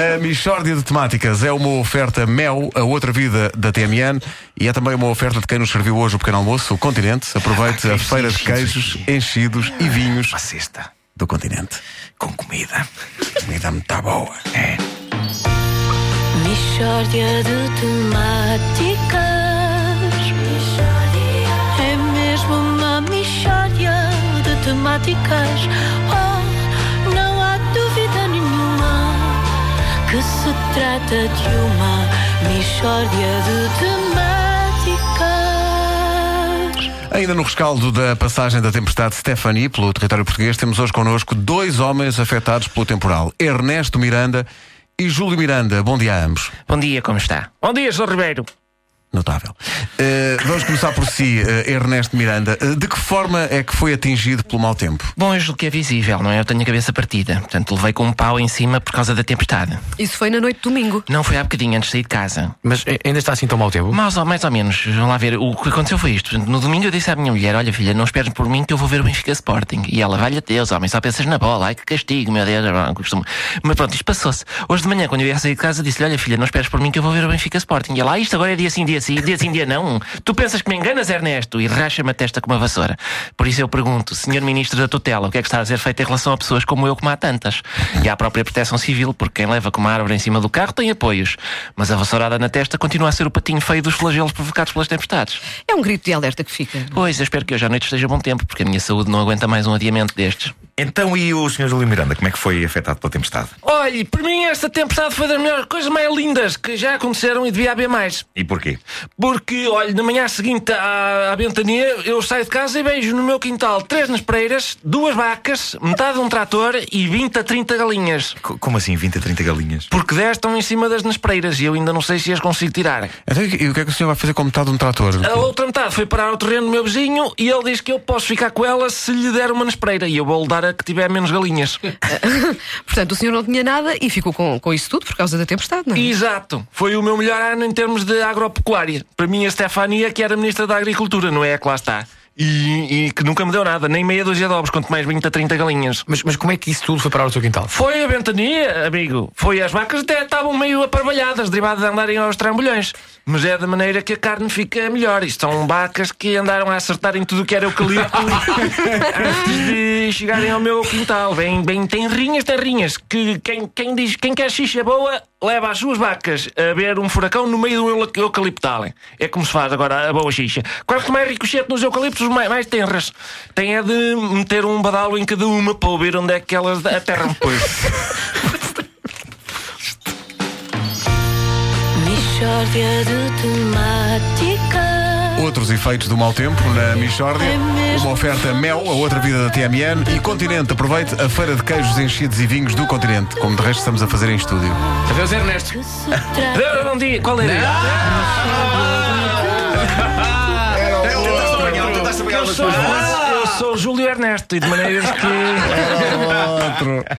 A Michórdia de Temáticas é uma oferta Mel, a outra vida da TMN, e é também uma oferta de quem nos serviu hoje o pequeno almoço, o Continente. Aproveite Ah, a feira de queijos, enchidos e vinhos Uma cesta do Continente. com comida. Comida muito boa. É. Mishória de temáticas. É mesmo uma mishória de temáticas. Trata de uma mishória de temáticas. Ainda no rescaldo da passagem da tempestade Stephanie pelo território português, temos hoje connosco dois homens afetados pelo temporal: Ernesto Miranda e Júlio Miranda. Bom dia a ambos. Bom dia, como está? Bom dia, Sr. Ribeiro. Notável. Eh, vamos começar por si, eh, Ernesto Miranda. Eh, de que forma é que foi atingido pelo mau tempo? Bom, eu julgo que é visível, não é? Eu tenho a cabeça partida. Portanto, levei com um pau em cima por causa da tempestade. Isso foi na noite de domingo. Não foi há bocadinho antes de sair de casa. Mas eh, ainda está assim tão mau tempo? Mais ou, mais ou menos, vamos lá ver. O que aconteceu foi isto. Portanto, No domingo eu disse à minha mulher: Olha, filha, não esperes por mim que eu vou ver o Benfica Sporting. E ela, valha Deus, homem, só pensas na bola. Ai que castigo, meu Deus. Não, costumo... Mas pronto, isto passou-se. Hoje de manhã, quando eu ia sair de casa, disse-lhe: Olha, filha, não esperes por mim que eu vou ver o Benfica Sporting. E ela, ah, isto agora é dia sim, dia sim, dia sim, dia não. Tu pensas que me enganas, Ernesto? E racha-me a testa com uma vassoura. Por isso eu pergunto, senhor Ministro da Tutela, o que é que está a ser feito em relação a pessoas como eu, como há tantas? E à própria proteção civil, porque quem leva com uma árvore em cima do carro tem apoios. Mas a vassourada na testa continua a ser o patinho feio dos flagelos provocados pelas tempestades. É um grito de alerta que fica. Pois, eu espero que hoje à noite esteja bom tempo, porque a minha saúde não aguenta mais um adiamento destes. Então, e o Sr. Júlio Miranda, como é que foi afetado pela tempestade? Olhe, para mim esta tempestade foi das melhores coisas mais lindas que já aconteceram e devia haver mais. E porquê? Porque, olha, na manhã seguinte à, à ventania, eu saio de casa e vejo no meu quintal três naspereiras, duas vacas, metade de um trator e 20 a 30 galinhas. Co- como assim, 20 a 30 galinhas? Porque 10 estão em cima das naspereiras e eu ainda não sei se as consigo tirar. Então, e o que é que o senhor vai fazer com metade de um trator? A outra metade foi parar ao terreno do meu vizinho e ele diz que eu posso ficar com ela se lhe der uma naspereira e eu vou-lhe dar a que tiver menos galinhas. Portanto, o senhor não tinha nada e ficou com, com isso tudo por causa da tempestade, não é? Exato. Foi o meu melhor ano em termos de agropecuária. Para mim, a Stefania, que era Ministra da Agricultura, não é a que lá está. E, e que nunca me deu nada, nem meia dúzia de ovos, quanto mais 20 a 30 galinhas. Mas, mas como é que isso tudo foi parar o seu quintal? Foi a ventania, amigo. Foi as vacas até estavam meio aparvalhadas, derivadas de andarem aos trambolhões. Mas é da maneira que a carne fica melhor. Isto são vacas que andaram a acertar em tudo o que era eucalipto antes de chegarem ao meu quintal. Bem, bem tenrinhas, tenrinhas. Que quem, quem diz quem quer xixa boa leva as suas vacas a ver um furacão no meio do euca- eucaliptal. É como se faz agora a boa xixa. Quanto mais ricochete nos eucaliptos, mais, mais tenras. Tem é de meter um badalo em cada uma para ouvir onde é que elas aterram. Pois. Mishória de temáticas. Outros efeitos do mau tempo na Michórdia. É. Uma oferta Mel, a outra vida da TMN. E Continente, aproveite a feira de queijos enchidos e vinhos do Continente, como de resto estamos a fazer em estúdio. Adeus, Ernesto. Trata Bom dia, qual era? Eu sou, eu sou o Júlio Ernesto e de maneiras que. Outro.